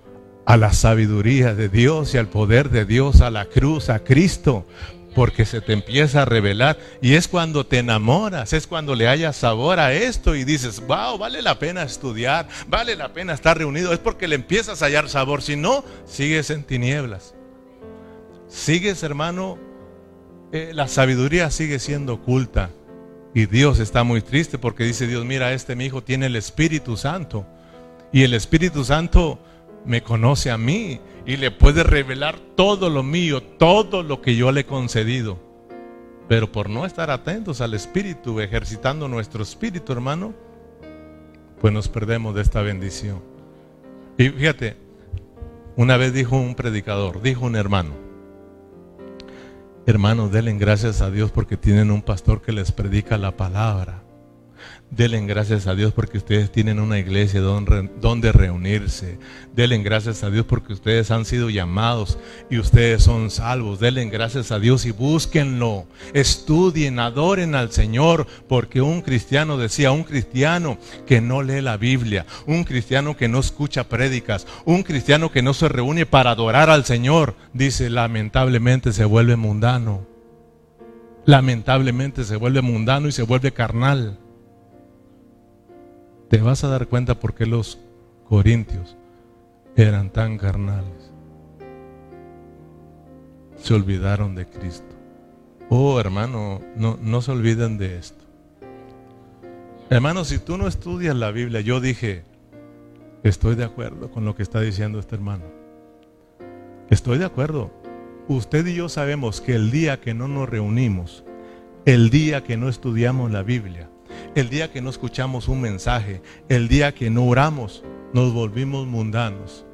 a la sabiduría de Dios y al poder de Dios, a la cruz, a Cristo. porque se te empieza a revelar y es cuando te enamoras, es cuando le hayas sabor a esto y dices, wow, vale la pena estudiar, vale la pena estar reunido, es porque le empiezas a hallar sabor, si no, sigues en tinieblas. Sigues, hermano, eh, la sabiduría sigue siendo oculta y Dios está muy triste porque dice Dios, mira, este mi hijo tiene el Espíritu Santo y el Espíritu Santo me conoce a mí y le puede revelar todo lo mío, todo lo que yo le he concedido. Pero por no estar atentos al Espíritu, ejercitando nuestro Espíritu, hermano, pues nos perdemos de esta bendición. Y fíjate, una vez dijo un predicador, dijo un hermano, hermanos, denle gracias a Dios porque tienen un pastor que les predica la palabra. Denle gracias a Dios porque ustedes tienen una iglesia donde, reunirse. Denle gracias a Dios porque ustedes han sido llamados y ustedes son salvos. Denle gracias a Dios y búsquenlo. Estudien, adoren al Señor. Porque un cristiano decía, un cristiano que no lee la Biblia, un cristiano que no escucha prédicas, un cristiano que no se reúne para adorar al Señor, dice, lamentablemente se vuelve mundano. Lamentablemente se vuelve mundano y se vuelve carnal te vas a dar cuenta por qué los corintios eran tan carnales. Se olvidaron de Cristo. Oh, hermano, no, no se olviden de esto. Hermano, si tú no estudias la Biblia, yo dije, estoy de acuerdo con lo que está diciendo este hermano. Estoy de acuerdo. Usted y yo sabemos que el día que no nos reunimos, el día que no estudiamos la Biblia, el día que no escuchamos un mensaje, el día que no oramos, nos volvimos mundanos.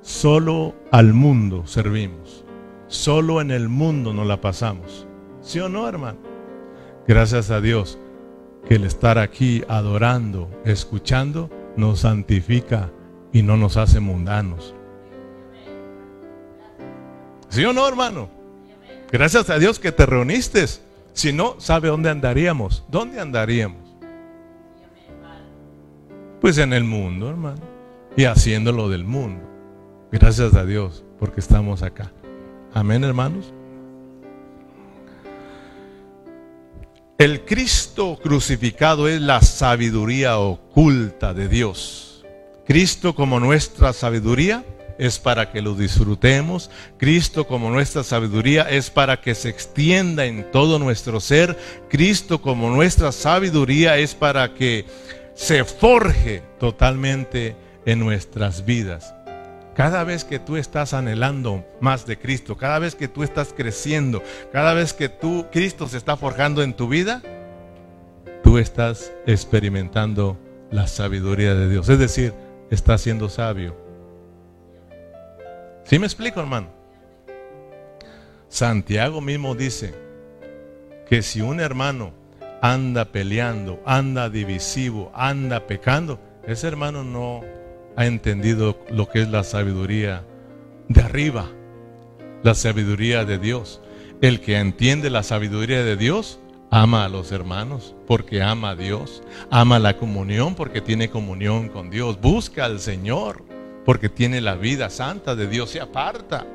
Solo al mundo servimos. Solo en el mundo nos la pasamos. ¿Sí o no, hermano? Gracias a Dios que el estar aquí adorando, escuchando, nos santifica y no nos hace mundanos. ¿Sí o no, hermano? Gracias a Dios que te reuniste si no, ¿sabe dónde andaríamos? ¿Dónde andaríamos? Pues en el mundo, hermano. Y haciéndolo del mundo. Gracias a Dios porque estamos acá. Amén, hermanos. El Cristo crucificado es la sabiduría oculta de Dios. Cristo como nuestra sabiduría es para que lo disfrutemos. Cristo como nuestra sabiduría es para que se extienda en todo nuestro ser. Cristo como nuestra sabiduría es para que se forje totalmente en nuestras vidas. Cada vez que tú estás anhelando más de Cristo, cada vez que tú estás creciendo, cada vez que tú Cristo se está forjando en tu vida, tú estás experimentando la sabiduría de Dios, es decir, estás siendo sabio. ¿Sí me explico, hermano? Santiago mismo dice que si un hermano anda peleando, anda divisivo, anda pecando, ese hermano no ha entendido lo que es la sabiduría de arriba, la sabiduría de Dios. El que entiende la sabiduría de Dios ama a los hermanos porque ama a Dios, ama la comunión porque tiene comunión con Dios, busca al Señor porque tiene la vida santa de Dios, se aparta.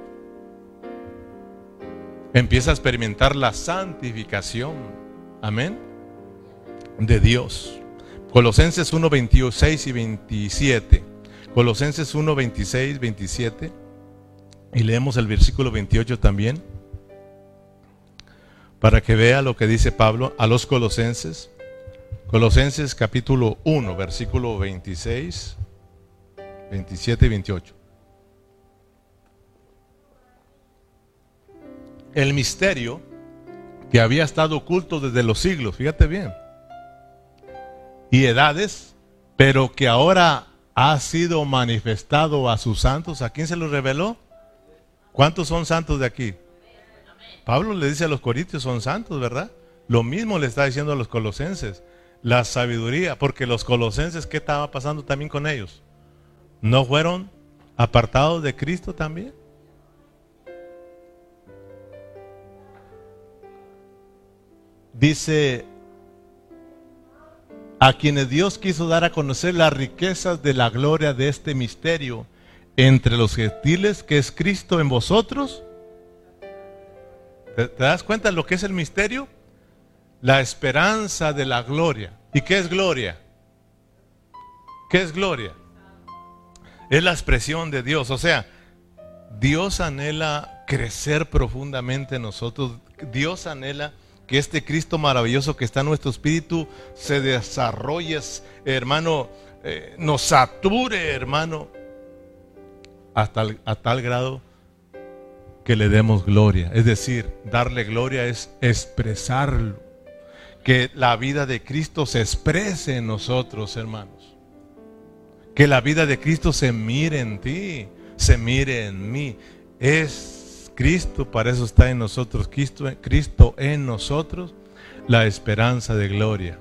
Empieza a experimentar la santificación. Amén. De Dios. Colosenses 1, 26 y 27. Colosenses 1, 26, 27. Y leemos el versículo 28 también. Para que vea lo que dice Pablo a los colosenses. Colosenses capítulo 1, versículo 26 27 y 28. El misterio que había estado oculto desde los siglos, fíjate bien, y edades, pero que ahora ha sido manifestado a sus santos. ¿A quién se lo reveló? ¿Cuántos son santos de aquí? Pablo le dice a los corintios, son santos, ¿verdad? Lo mismo le está diciendo a los colosenses, la sabiduría, porque los colosenses, ¿qué estaba pasando también con ellos? ¿No fueron apartados de Cristo también? Dice, a quienes Dios quiso dar a conocer las riquezas de la gloria de este misterio entre los gentiles que es Cristo en vosotros. ¿Te, das cuenta de lo que es el misterio? La esperanza de la gloria. ¿Y qué es gloria? ¿Qué es gloria? Es la expresión de Dios. O sea, Dios anhela crecer profundamente en nosotros. Dios anhela que este Cristo maravilloso que está en nuestro espíritu se desarrolle, hermano, eh, nos sature, hermano, hasta a tal grado que le demos gloria. Es decir, darle gloria es expresarlo. Que la vida de Cristo se exprese en nosotros, hermanos. Que la vida de Cristo se mire en ti, se mire en mí. Es Cristo, para eso está en nosotros. Cristo, en nosotros, la esperanza de gloria.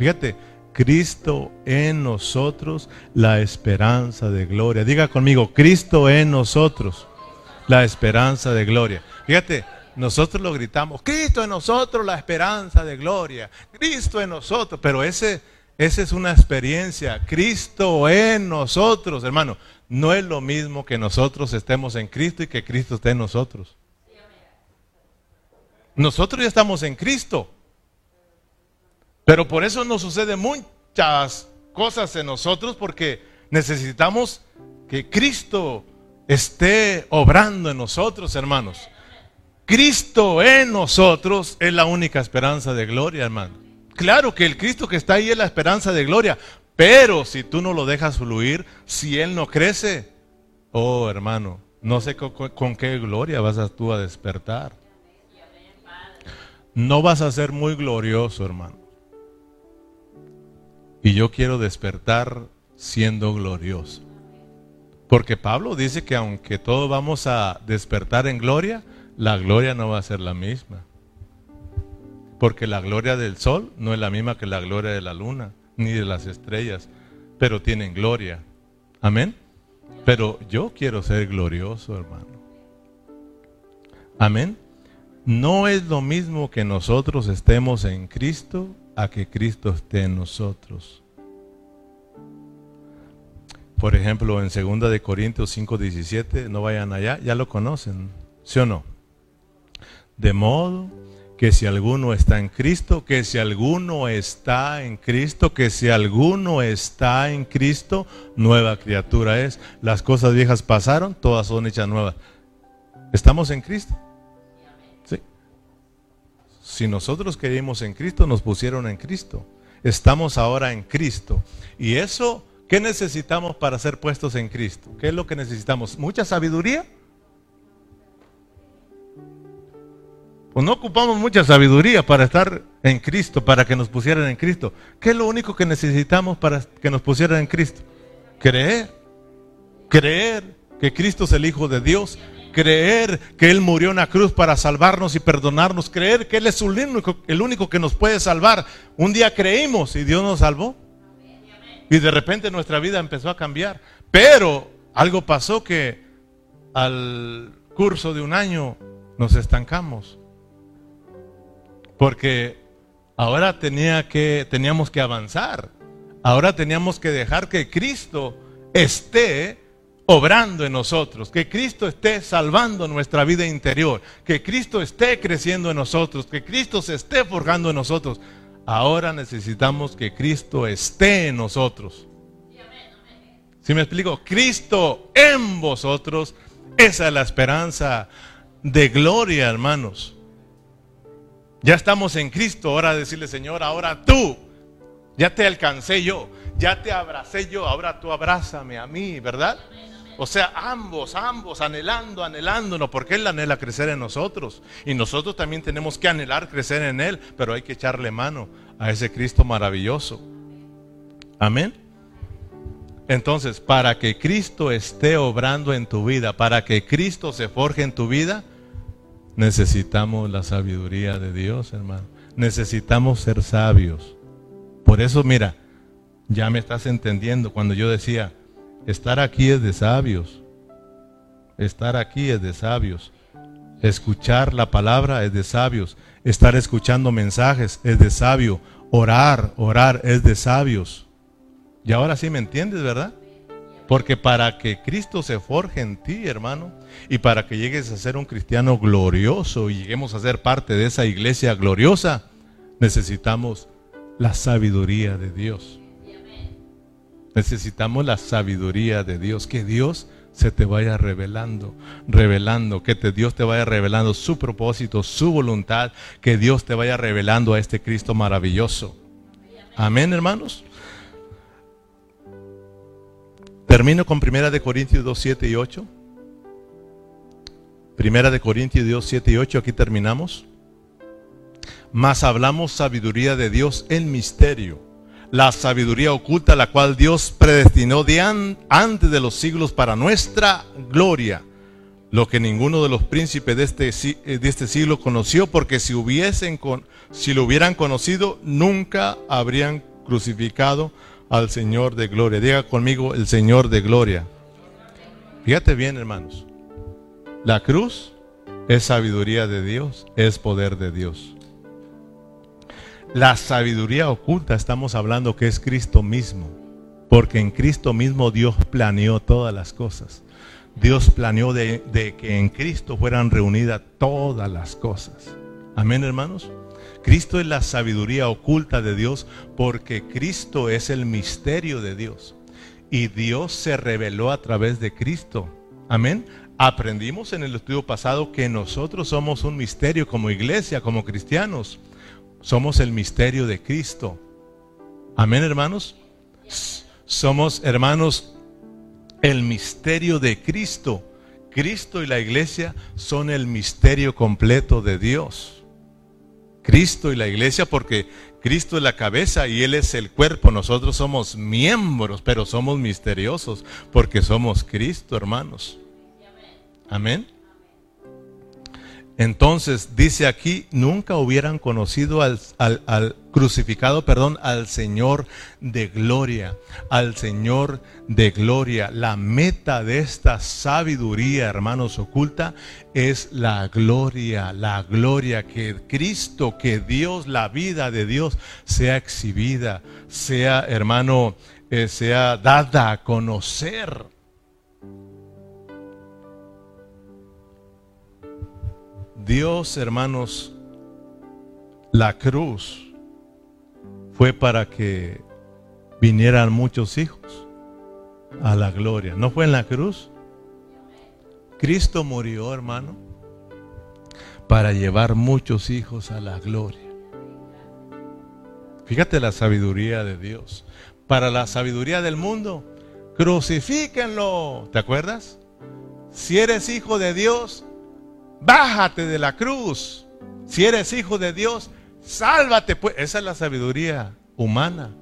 Fíjate, Cristo en nosotros, la esperanza de gloria. Diga conmigo, Cristo en nosotros, la esperanza de gloria. Fíjate, nosotros lo gritamos, Cristo en nosotros, la esperanza de gloria. Cristo en nosotros, pero ese, esa es una experiencia. Cristo en nosotros, hermano. No es lo mismo que nosotros estemos en Cristo y que Cristo esté en nosotros. Nosotros ya estamos en Cristo. Pero por eso nos sucede muchas cosas en nosotros porque necesitamos que Cristo esté obrando en nosotros, hermanos. Cristo en nosotros es la única esperanza de gloria, hermano. Claro que el Cristo que está ahí es la esperanza de gloria, pero si tú no lo dejas fluir, si Él no crece, oh hermano, no sé con, qué gloria vas a tú a despertar. No vas a ser muy glorioso, hermano. Y yo quiero despertar siendo glorioso. Porque Pablo dice que aunque todos vamos a despertar en gloria, la gloria no va a ser la misma. Porque la gloria del sol no es la misma que la gloria de la luna, ni de las estrellas, pero tienen gloria. Amén. Pero yo quiero ser glorioso, hermano. Amén. No es lo mismo que nosotros estemos en Cristo a que Cristo esté en nosotros. Por ejemplo, en 2 de Corintios 5:17, no vayan allá, ya lo conocen, ¿sí o no? De modo que si alguno está en Cristo, que si alguno está en Cristo, que si alguno está en Cristo, nueva criatura es. Las cosas viejas pasaron, todas son hechas nuevas. ¿Estamos en Cristo? Si nosotros creímos en Cristo, nos pusieron en Cristo. Estamos ahora en Cristo. Y eso, ¿qué necesitamos para ser puestos en Cristo? ¿Qué es lo que necesitamos? ¿Mucha sabiduría? Pues no ocupamos mucha sabiduría para estar en Cristo, para que nos pusieran en Cristo. ¿Qué es lo único que necesitamos para que nos pusieran en Cristo? Creer. Creer que Cristo es el Hijo de Dios creer que Él murió en la cruz para salvarnos y perdonarnos, creer que Él es el único, el único que nos puede salvar. Un día creímos y Dios nos salvó. Y de repente nuestra vida empezó a cambiar. Pero algo pasó que al curso de un año nos estancamos. Porque ahora tenía que, teníamos que avanzar. Ahora teníamos que dejar que Cristo esté obrando en nosotros, que Cristo esté salvando nuestra vida interior, que Cristo esté creciendo en nosotros, que Cristo se esté forjando en nosotros. Ahora necesitamos que Cristo esté en nosotros. Si me explico, Cristo en vosotros, esa es la esperanza de gloria, hermanos. Ya estamos en Cristo, ahora decirle, Señor, ahora tú, ya te alcancé yo, ya te abracé yo, ahora tú abrázame a mí, ¿verdad? O sea, ambos, ambos, anhelando, anhelándonos, porque Él anhela crecer en nosotros. Y nosotros también tenemos que anhelar crecer en Él, pero hay que echarle mano a ese Cristo maravilloso. Amén. Entonces, para que Cristo esté obrando en tu vida, para que Cristo se forje en tu vida, necesitamos la sabiduría de Dios, hermano. Necesitamos ser sabios. Por eso, mira, ya me estás entendiendo cuando yo decía, Estar aquí es de sabios. Estar aquí es de sabios. Escuchar la palabra es de sabios. Estar escuchando mensajes es de sabio. Orar, orar es de sabios. Y ahora sí me entiendes, ¿verdad? Porque para que Cristo se forje en ti, hermano, y para que llegues a ser un cristiano glorioso y lleguemos a ser parte de esa iglesia gloriosa, necesitamos la sabiduría de Dios. Necesitamos la sabiduría de Dios, que Dios se te vaya revelando, revelando, que Dios te vaya revelando su propósito, su voluntad, que Dios te vaya revelando a este Cristo maravilloso. Amén, hermanos. Termino con Primera de Corintios 2, 7 y 8. Primera de Corintios 2, 7 y 8, aquí terminamos. Mas hablamos sabiduría de Dios en misterio la sabiduría oculta, la cual Dios predestinó de antes de los siglos para nuestra gloria, lo que ninguno de los príncipes de este, eh, de este siglo conoció, porque si, hubiesen si lo hubieran conocido, nunca habrían crucificado al Señor de gloria. Diga conmigo el Señor de gloria. Fíjate bien, hermanos. La cruz es sabiduría de Dios, es poder de Dios. La sabiduría oculta estamos hablando que es Cristo mismo, porque en Cristo mismo Dios planeó todas las cosas. Dios planeó de, que en Cristo fueran reunidas todas las cosas. Amén, hermanos. Cristo es la sabiduría oculta de Dios porque Cristo es el misterio de Dios. Y Dios se reveló a través de Cristo. Amén. Aprendimos en el estudio pasado que nosotros somos un misterio como iglesia, como cristianos. Somos el misterio de Cristo. Amén, hermanos. Somos, hermanos, el misterio de Cristo. Cristo y la iglesia son el misterio completo de Dios. Cristo y la iglesia porque Cristo es la cabeza y Él es el cuerpo. Nosotros somos miembros, pero somos misteriosos porque somos Cristo, hermanos. Amén. Entonces dice aquí, nunca hubieran conocido al, crucificado, perdón, al Señor de gloria, al Señor de gloria. La meta de esta sabiduría, hermanos, oculta es la gloria, la gloria que Cristo, que Dios, la vida de Dios sea exhibida, sea, hermano, eh, sea dada a conocer. Dios, hermanos, la cruz fue para que vinieran muchos hijos a la gloria. ¿No fue en la cruz? Cristo murió, hermano, para llevar muchos hijos a la gloria. Fíjate la sabiduría de Dios. Para la sabiduría del mundo, crucifíquenlo. ¿Te acuerdas? Si eres hijo de Dios, Bájate de la cruz. Si eres hijo de Dios, sálvate. Pues. Esa es la sabiduría humana.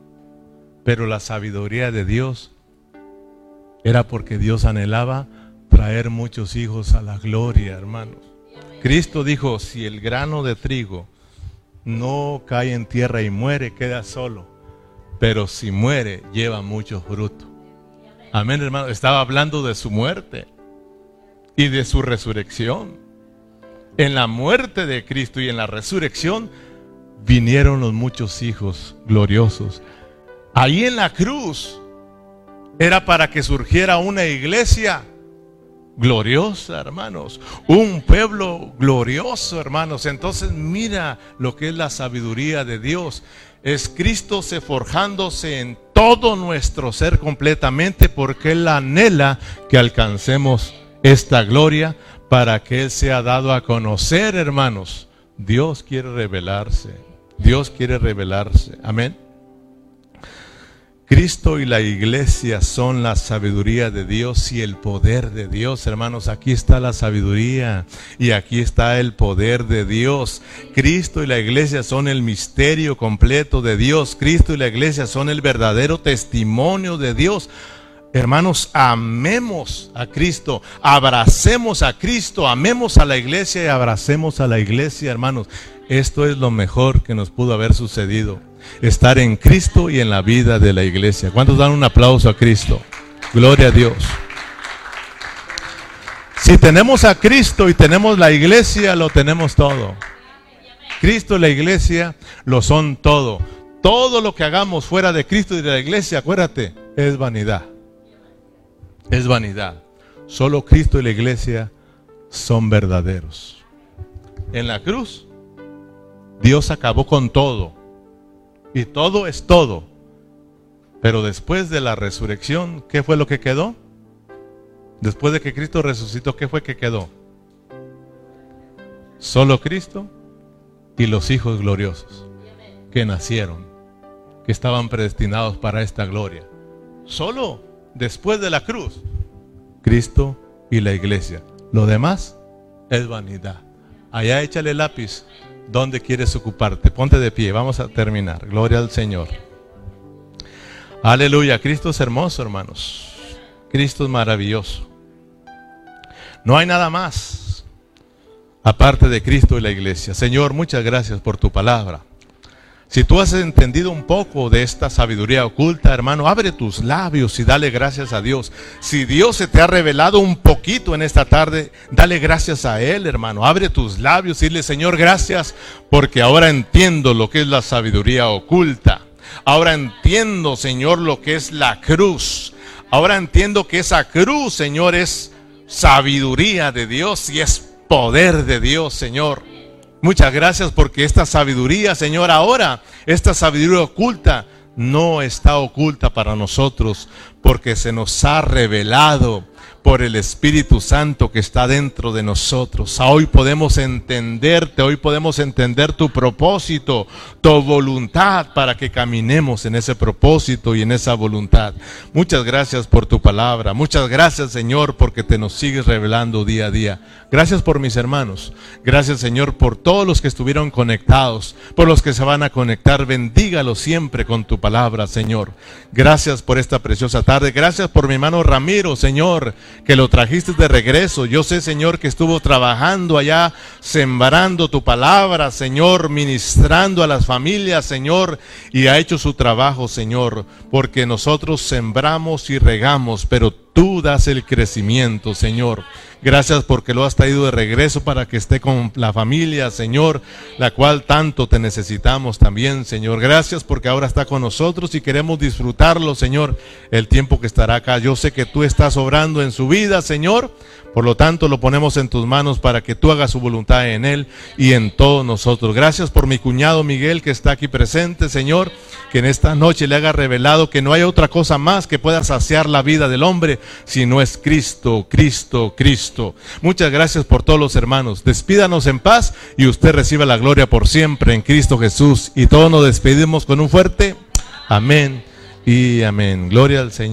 Pero la sabiduría de Dios era porque Dios anhelaba traer muchos hijos a la gloria, hermanos. Cristo dijo, si el grano de trigo no cae en tierra y muere, queda solo. Pero si muere, lleva mucho fruto. Amén, hermano. Estaba hablando de su muerte y de su resurrección en la muerte de Cristo y en la resurrección, vinieron los muchos hijos gloriosos. Ahí en la cruz era para que surgiera una iglesia gloriosa, hermanos. Un pueblo glorioso, hermanos. Entonces mira lo que es la sabiduría de Dios. Es Cristo se forjándose en todo nuestro ser completamente porque Él anhela que alcancemos esta gloria para que Él sea dado a conocer, hermanos. Dios quiere revelarse. Dios quiere revelarse. Amén. Cristo y la iglesia son la sabiduría de Dios y el poder de Dios, hermanos. Aquí está la sabiduría y aquí está el poder de Dios. Cristo y la iglesia son el misterio completo de Dios. Cristo y la iglesia son el verdadero testimonio de Dios. Hermanos, amemos a Cristo, abracemos a Cristo, amemos a la iglesia y abracemos a la iglesia, hermanos. Esto es lo mejor que nos pudo haber sucedido. Estar en Cristo y en la vida de la iglesia. ¿Cuántos dan un aplauso a Cristo? Gloria a Dios. Si tenemos a Cristo y tenemos la iglesia, lo tenemos todo. Cristo y la iglesia lo son todo. Todo lo que hagamos fuera de Cristo y de la iglesia, acuérdate, es vanidad. Es vanidad. Solo Cristo y la iglesia son verdaderos. En la cruz, Dios acabó con todo. Y todo es todo. Pero después de la resurrección, ¿qué fue lo que quedó? Después de que Cristo resucitó, ¿qué fue que quedó? Solo Cristo y los hijos gloriosos que nacieron, que estaban predestinados para esta gloria. Solo después de la cruz, Cristo y la iglesia. Lo demás es vanidad. Allá échale lápiz. ¿Dónde quieres ocuparte? Ponte de pie. Vamos a terminar. Gloria al Señor. Aleluya. Cristo es hermoso, hermanos. Cristo es maravilloso. No hay nada más aparte de Cristo y la iglesia. Señor, muchas gracias por tu palabra. Si tú has entendido un poco de esta sabiduría oculta, hermano, abre tus labios y dale gracias a Dios. Si Dios se te ha revelado un poquito en esta tarde, dale gracias a Él, hermano. Abre tus labios y dile, Señor, gracias porque ahora entiendo lo que es la sabiduría oculta. Ahora entiendo, Señor, lo que es la cruz. Ahora entiendo que esa cruz, Señor, es sabiduría de Dios y es poder de Dios, Señor. Muchas gracias porque esta sabiduría, Señor, ahora, esta sabiduría oculta, no está oculta para nosotros porque se nos ha revelado por el Espíritu Santo que está dentro de nosotros. Hoy podemos entenderte, hoy podemos entender tu propósito, tu voluntad para que caminemos en ese propósito y en esa voluntad. Muchas gracias por tu palabra. Muchas gracias, Señor, porque te nos sigues revelando día a día. Gracias por mis hermanos. Gracias, Señor, por todos los que estuvieron conectados, por los que se van a conectar. Bendígalos siempre con tu palabra, Señor. Gracias por esta preciosa tarde. Gracias por mi hermano Ramiro, Señor que lo trajiste de regreso. Yo sé, Señor, que estuvo trabajando allá, sembrando tu palabra, Señor, ministrando a las familias, Señor, y ha hecho su trabajo, Señor, porque nosotros sembramos y regamos, pero tú das el crecimiento, Señor. Gracias porque lo has traído de regreso para que esté con la familia, Señor, la cual tanto te necesitamos también, Señor. Gracias porque ahora está con nosotros y queremos disfrutarlo, Señor, el tiempo que estará acá. Yo sé que tú estás obrando en su vida, Señor. Por lo tanto, lo ponemos en tus manos para que tú hagas su voluntad en él y en todos nosotros. Gracias por mi cuñado Miguel que está aquí presente, Señor, que en esta noche le haga revelado que no hay otra cosa más que pueda saciar la vida del hombre si no es Cristo, Cristo, Cristo. Muchas gracias por todos los hermanos. Despídanos en paz y usted reciba la gloria por siempre en Cristo Jesús. Y todos nos despedimos con un fuerte amén y amén. Gloria al Señor.